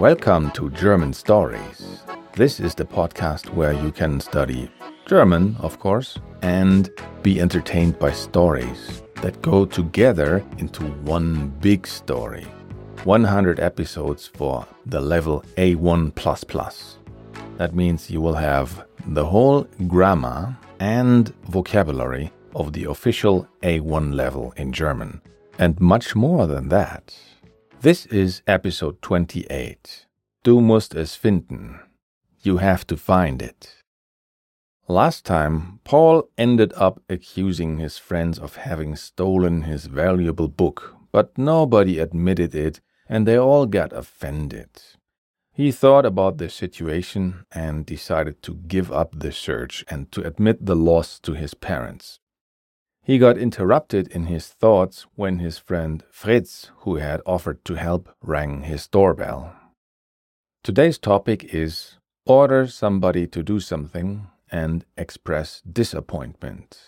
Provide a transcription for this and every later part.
Welcome to German Stories. This is the podcast where you can study German, of course, and be entertained by stories that go together into one big story. 100 episodes for the level A1. That means you will have the whole grammar and vocabulary of the official A1 level in German, and much more than that. This is episode 28. Du musst es finden. You have to find it. Last time, Paul ended up accusing his friends of having stolen his valuable book, but nobody admitted it and they all got offended. He thought about the situation and decided to give up the search and to admit the loss to his parents. He got interrupted in his thoughts when his friend Fritz, who had offered to help, rang his doorbell. Today's topic is order somebody to do something and express disappointment.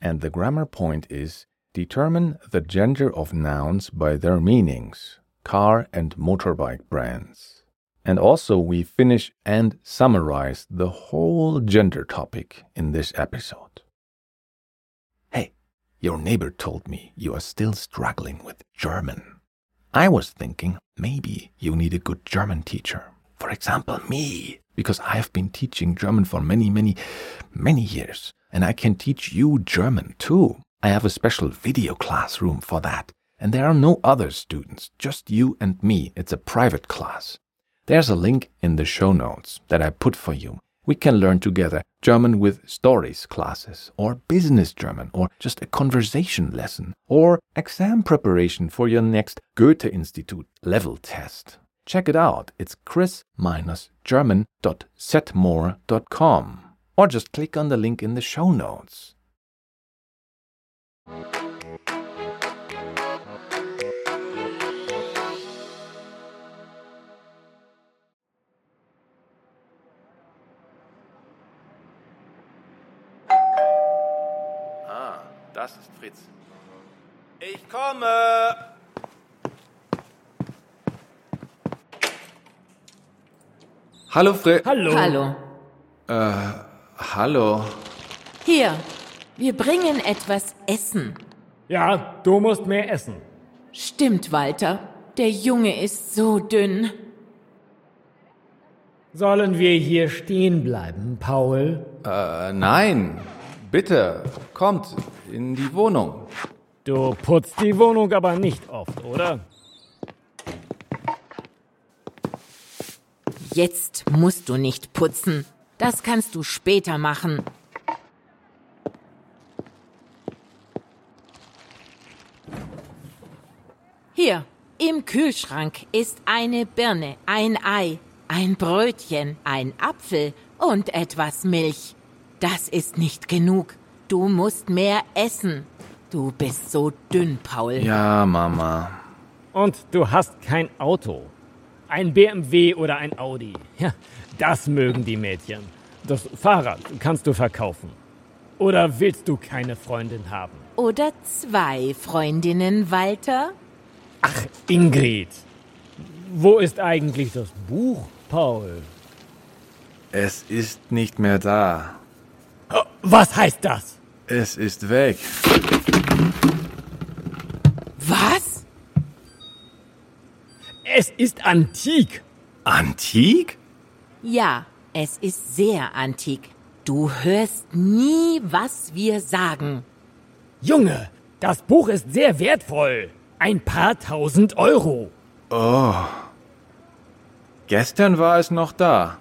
And the grammar point is determine the gender of nouns by their meanings, car and motorbike brands. And also, we finish and summarize the whole gender topic in this episode. Your neighbor told me you are still struggling with German. I was thinking maybe you need a good German teacher. For example, me, because I have been teaching German for many, many, many years, and I can teach you German too. I have a special video classroom for that, and there are no other students, just you and me. It's a private class. There's a link in the show notes that I put for you. We can learn together German with stories classes, or business German, or just a conversation lesson, or exam preparation for your next Goethe Institute level test. Check it out. It's chris-german.setmore.com. Or just click on the link in the show notes. Das ist Fritz. Ich komme! Hallo Fritz. Hallo. Hallo. Äh, hallo. Hier, wir bringen etwas Essen. Ja, du musst mehr essen. Stimmt, Walter. Der Junge ist so dünn. Sollen wir hier stehen bleiben, Paul? Äh, nein. Bitte, kommt in die Wohnung. Du putzt die Wohnung aber nicht oft, oder? Jetzt musst du nicht putzen. Das kannst du später machen. Hier, im Kühlschrank ist eine Birne, ein Ei, ein Brötchen, ein Apfel und etwas Milch. Das ist nicht genug. Du musst mehr essen. Du bist so dünn, Paul. Ja, Mama. Und du hast kein Auto. Ein BMW oder ein Audi. Ja, das mögen die Mädchen. Das Fahrrad kannst du verkaufen. Oder willst du keine Freundin haben? Oder zwei Freundinnen, Walter? Ach, Ingrid. Wo ist eigentlich das Buch, Paul? Es ist nicht mehr da. Oh, Was heißt das? Es ist weg. Was? Es ist antik. Antik? Ja, es ist sehr antik. Du hörst nie, was wir sagen. Junge, das Buch ist sehr wertvoll. Ein paar tausend Euro. Oh. Gestern war es noch da.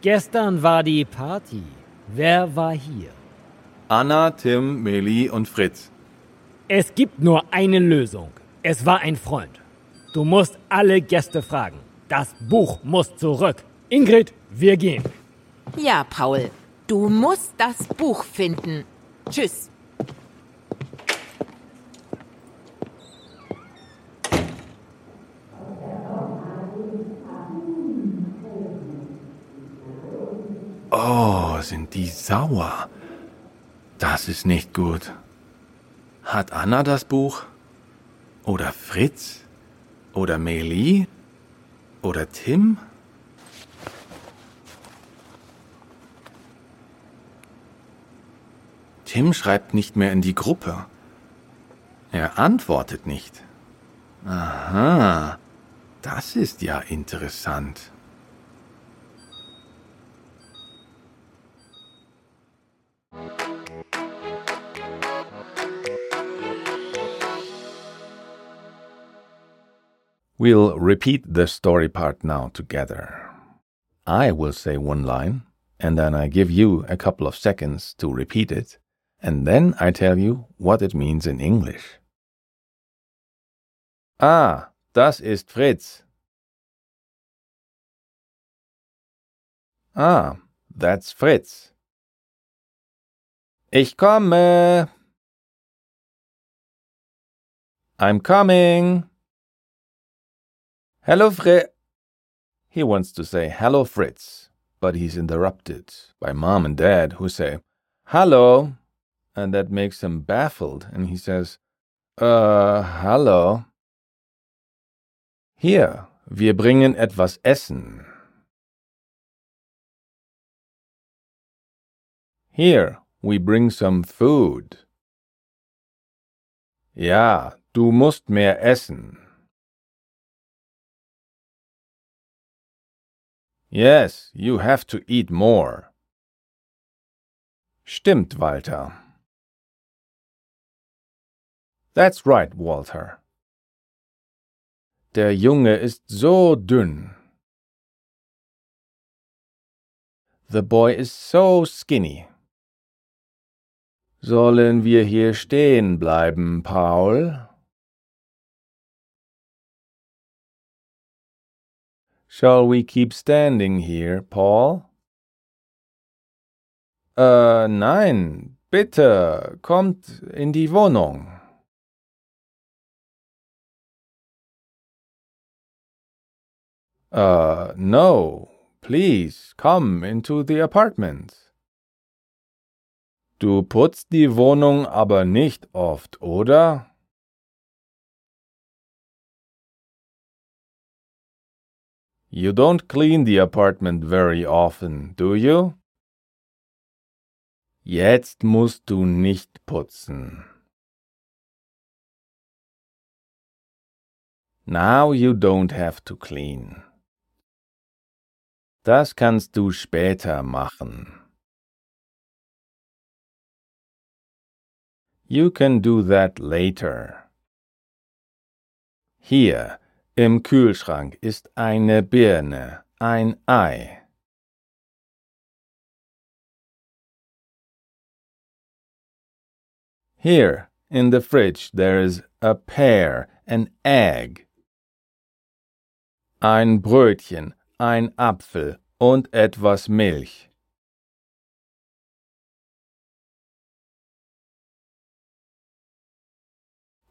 Gestern war die Party. Wer war hier? Anna, Tim, Meli und Fritz. Es gibt nur eine Lösung. Es war ein Freund. Du musst alle Gäste fragen. Das Buch muss zurück. Ingrid, wir gehen. Ja, Paul, du musst das Buch finden. Tschüss. Oh, sind die sauer. Das ist nicht gut. Hat Anna das Buch? Oder Fritz? Oder Meli? Oder Tim? Tim schreibt nicht mehr in die Gruppe. Er antwortet nicht. Aha, das ist ja interessant. We'll repeat the story part now together. I will say one line, and then I give you a couple of seconds to repeat it, and then I tell you what it means in English. Ah, das ist Fritz. Ah, that's Fritz. Ich komme. I'm coming. Hello, Fritz. He wants to say hello, Fritz, but he's interrupted by mom and dad who say hello, and that makes him baffled, and he says, uh, hello. Hier, wir bringen etwas Essen. Here, we bring some food. Ja, du musst mehr essen. Yes, you have to eat more. Stimmt, Walter. That's right, Walter. Der Junge ist so dünn. The boy is so skinny. Sollen wir hier stehen bleiben, Paul? Shall we keep standing here, Paul? Äh, nein, bitte, kommt in die Wohnung. Uh, no, please, come into the apartment. Du putzt die Wohnung aber nicht oft, oder? You don't clean the apartment very often, do you? Jetzt musst du nicht putzen. Now you don't have to clean. Das kannst du später machen. You can do that later. Hier, Im Kühlschrank ist eine Birne, ein Ei. Here, in the fridge, there is a pear, an egg. Ein Brötchen, ein Apfel und etwas Milch.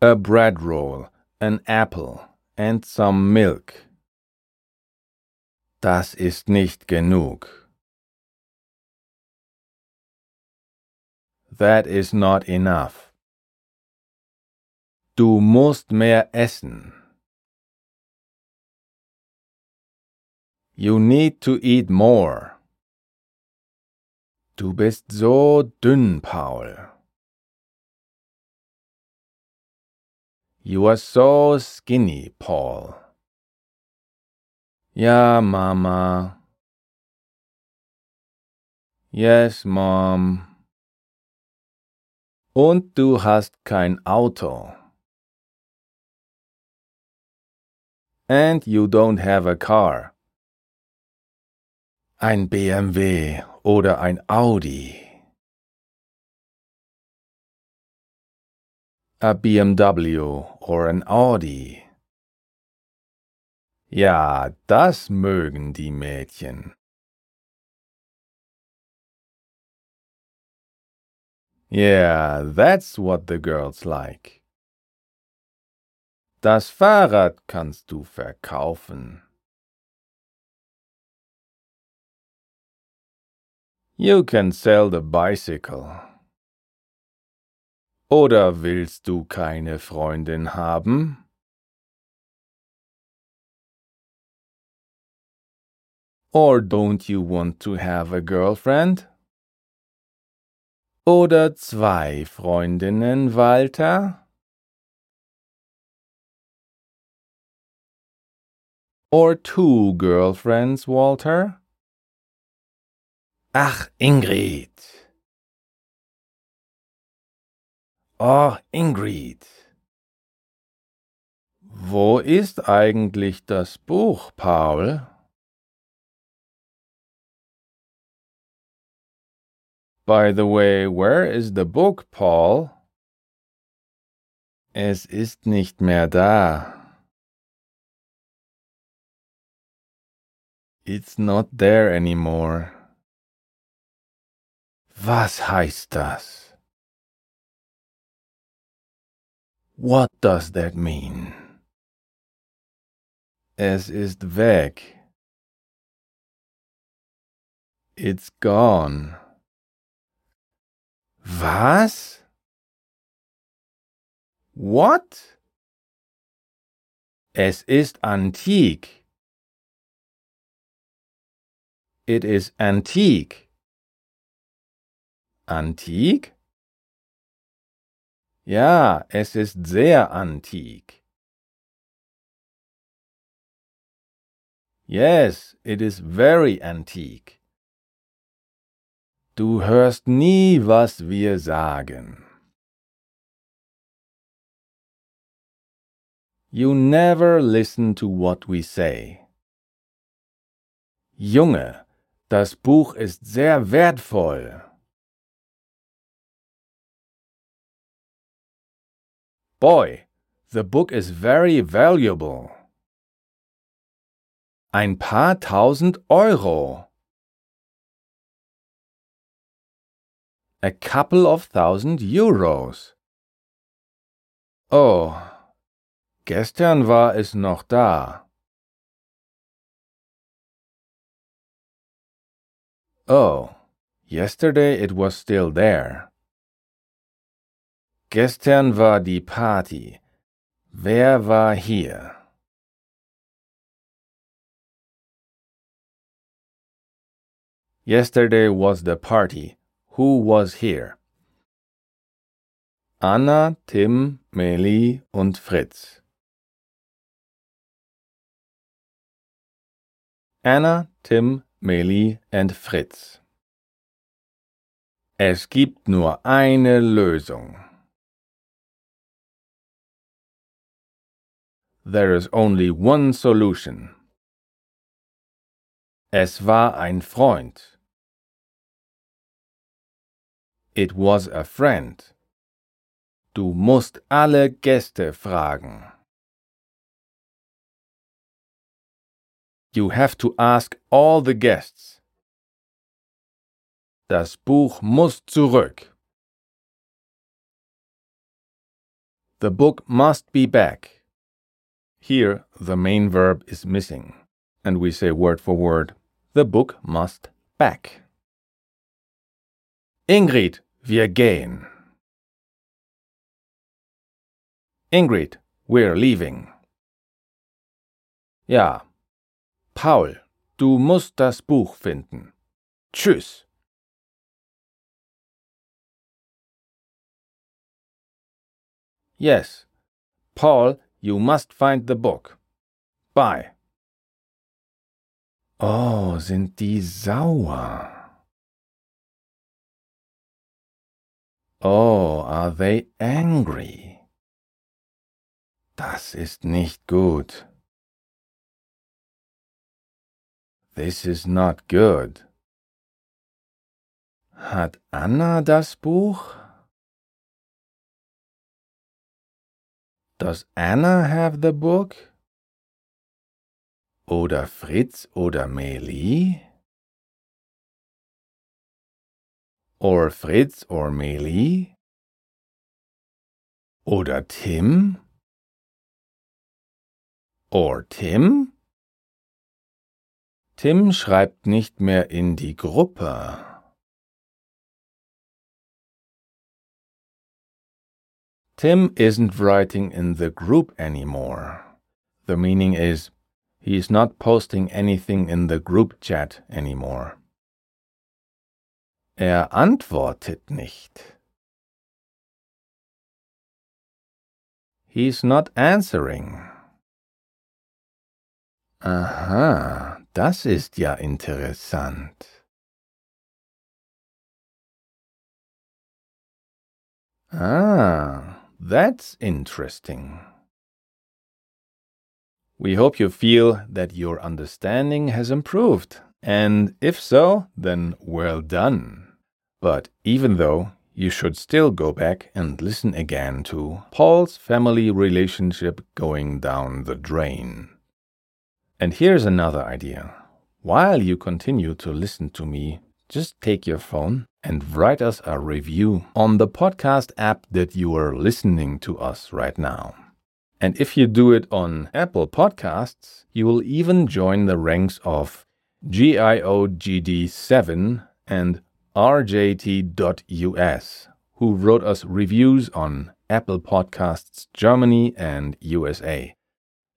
A bread roll, an apple and some milk. Das ist nicht genug. That is not enough. Du musst mehr essen. You need to eat more. Du bist so dünn, Paul. You are so skinny, Paul. Ja, Mama. Yes, Mom. Und du hast kein Auto. And you don't have a car. Ein BMW oder ein Audi. A BMW or an Audi. Ja, das mögen die Mädchen. Yeah, that's what the girls like. Das Fahrrad kannst du verkaufen. You can sell the bicycle. Oder willst du keine Freundin haben? Or don't you want to have a girlfriend? Oder zwei Freundinnen, Walter? Or two girlfriends, Walter? Ach, Ingrid. Oh, Ingrid. Wo ist eigentlich das Buch, Paul? By the way, where is the book, Paul? Es ist nicht mehr da. It's not there anymore. Was heißt das? What does that mean? Es ist weg. It's gone. Was? What? Es ist antik. It is antique. Antik? Ja, es ist sehr antik. Yes, it is very antique. Du hörst nie, was wir sagen. You never listen to what we say. Junge, das Buch ist sehr wertvoll. Boy, the book is very valuable. Ein paar tausend Euro. A couple of thousand euros. Oh, gestern war es noch da. Oh, yesterday it was still there. Gestern war die Party. Wer war hier? Yesterday was the party. Who was here? Anna, Tim, Meli und Fritz. Anna, Tim, Meli and Fritz. Es gibt nur eine Lösung. There is only one solution. Es war ein Freund. It was a friend. Du musst alle Gäste fragen. You have to ask all the guests. Das Buch muss zurück. The book must be back. Here, the main verb is missing, and we say word for word, the book must back. Ingrid, wir gehen. Ingrid, we're leaving. Ja. Paul, du musst das Buch finden. Tschüss. Yes. Paul, you must find the book. Bye. Oh, sind die sauer. Oh, are they angry? Das ist nicht gut. This is not good. Hat Anna das Buch? Does Anna have the book? Oder Fritz oder Meli? Or Fritz or Meli? Oder Tim? Or Tim? Tim schreibt nicht mehr in die Gruppe. Tim isn't writing in the group anymore. The meaning is, He's not posting anything in the group chat anymore. Er antwortet nicht. He's not answering. Aha, das ist ja interessant. Ah, that's interesting. We hope you feel that your understanding has improved, and if so, then well done. But even though, you should still go back and listen again to Paul's family relationship going down the drain. And here's another idea. While you continue to listen to me, just take your phone and write us a review on the podcast app that you are listening to us right now. And if you do it on Apple Podcasts, you will even join the ranks of GIOGD7 and RJT.us, who wrote us reviews on Apple Podcasts Germany and USA.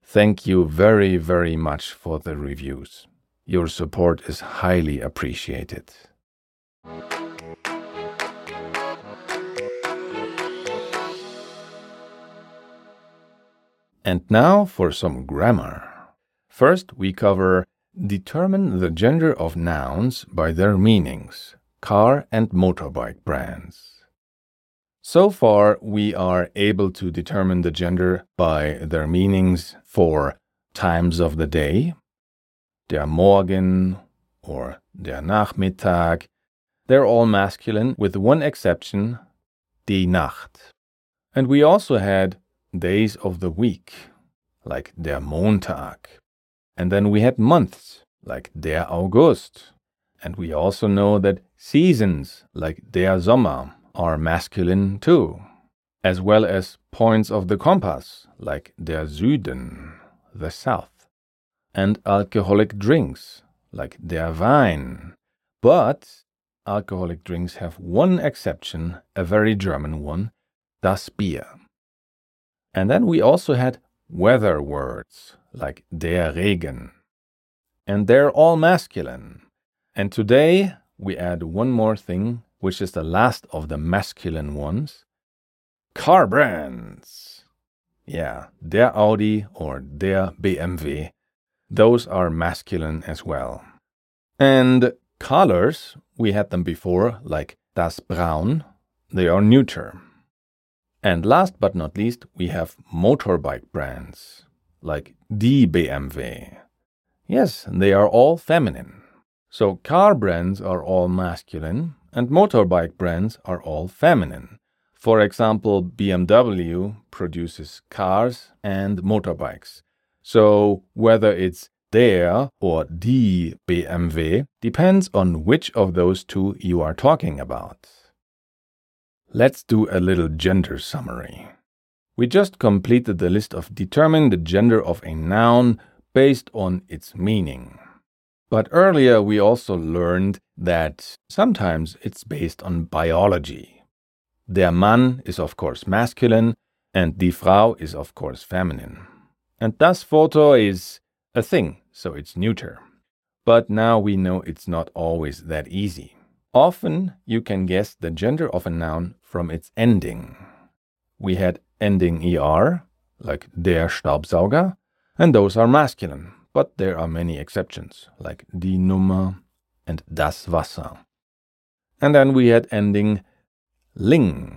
Thank you very, very much for the reviews. Your support is highly appreciated. And now for some grammar. First, we cover determine the gender of nouns by their meanings, car and motorbike brands. So far, we are able to determine the gender by their meanings for times of the day, der Morgen or der Nachmittag. They're all masculine with one exception, die Nacht. And we also had days of the week, like der Montag. And then we had months, like der August. And we also know that seasons, like der Sommer, are masculine too, as well as points of the compass, like der Süden, the south, and alcoholic drinks, like der Wein. But alcoholic drinks have one exception, a very German one, das Bier. And then we also had weather words like der Regen. And they're all masculine. And today we add one more thing, which is the last of the masculine ones car brands. Yeah, der Audi or der BMW. Those are masculine as well. And colors, we had them before, like das Braun, they are neuter. And last but not least, we have motorbike brands like die BMW. Yes, they are all feminine. So car brands are all masculine and motorbike brands are all feminine. For example, BMW produces cars and motorbikes. So whether it's der or die BMW depends on which of those two you are talking about. Let's do a little gender summary. We just completed the list of determine the gender of a noun based on its meaning. But earlier we also learned that sometimes it's based on biology. Der Mann is of course masculine and die Frau is of course feminine. And das Foto is a thing, so it's neuter. But now we know it's not always that easy. Often you can guess the gender of a noun from its ending. We had ending er, like der Staubsauger, and those are masculine, but there are many exceptions, like die Nummer and das Wasser. And then we had ending ling,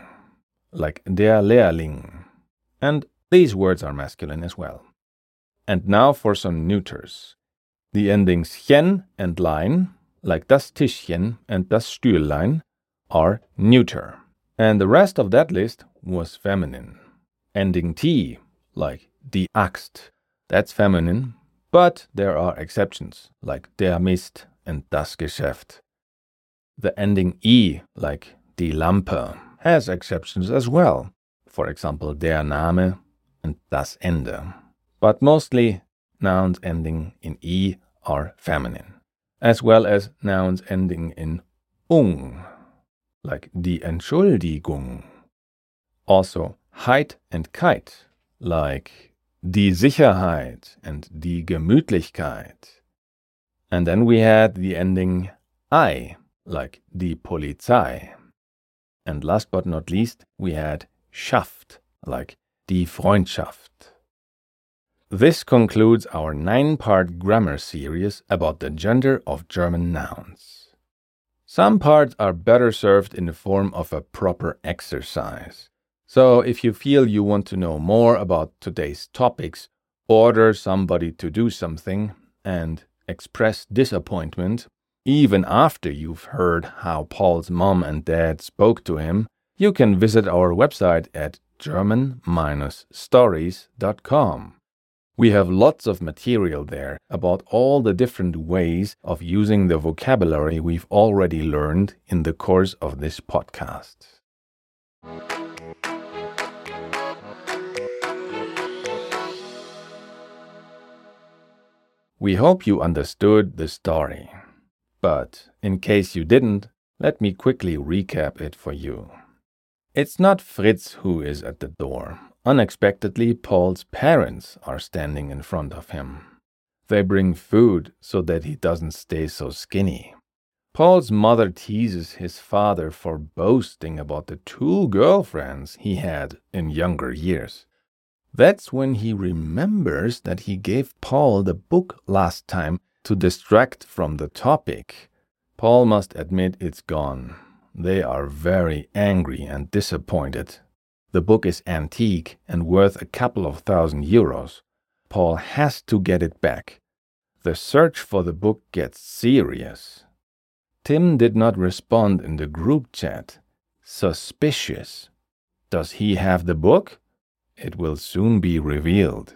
like der Lehrling, and these words are masculine as well. And now for some neuters. The endings chen and lein like das Tischchen and das Stühllein, are neuter. And the rest of that list was feminine. Ending T, like die Axt, that's feminine, but there are exceptions, like der Mist and das Geschäft. The ending E, like die Lampe, has exceptions as well, for example, der Name and das Ende. But mostly, nouns ending in E are feminine as well as nouns ending in ung, like die Entschuldigung. Also, heit and keit, like die Sicherheit and die Gemütlichkeit. And then we had the ending I, like die Polizei. And last but not least, we had Schaft, like die Freundschaft. This concludes our nine part grammar series about the gender of German nouns. Some parts are better served in the form of a proper exercise. So if you feel you want to know more about today's topics, order somebody to do something, and express disappointment, even after you've heard how Paul's mom and dad spoke to him, you can visit our website at german-stories.com. We have lots of material there about all the different ways of using the vocabulary we've already learned in the course of this podcast. We hope you understood the story. But in case you didn't, let me quickly recap it for you. It's not Fritz who is at the door, Unexpectedly, Paul's parents are standing in front of him. They bring food so that he doesn't stay so skinny. Paul's mother teases his father for boasting about the two girlfriends he had in younger years. That's when he remembers that he gave Paul the book last time to distract from the topic. Paul must admit it's gone. They are very angry and disappointed the book is antique and worth a couple of thousand euros. Paul has to get it back. The search for the book gets serious. Tim did not respond in the group chat. Suspicious. Does he have the book? It will soon be revealed.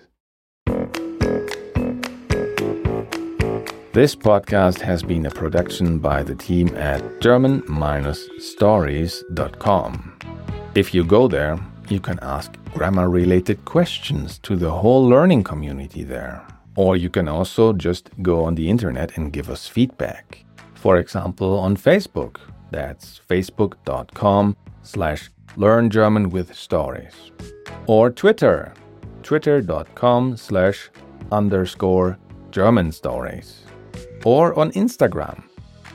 This podcast has been a production by the team at German-Stories.com. If you go there, you can ask grammar related questions to the whole learning community there. Or you can also just go on the internet and give us feedback. For example, on Facebook. That's facebook.com slash learn German with stories. Or Twitter, twitter.com slash underscore German stories. Or on Instagram,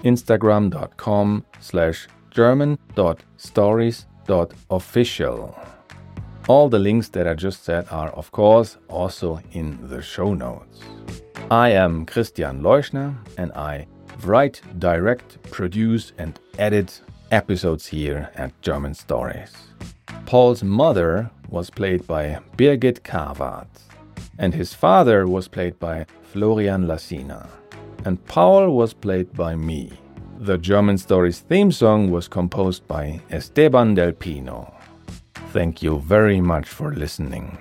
instagram.com slash german.stories official. All the links that I just said are, of course, also in the show notes. I am Christian Leuschner and I write, direct, produce, and edit episodes here at German Stories. Paul's mother was played by Birgit Karwart, and his father was played by Florian Lassina, and Paul was played by me. The German Stories theme song was composed by Esteban Del Pino. Thank you very much for listening.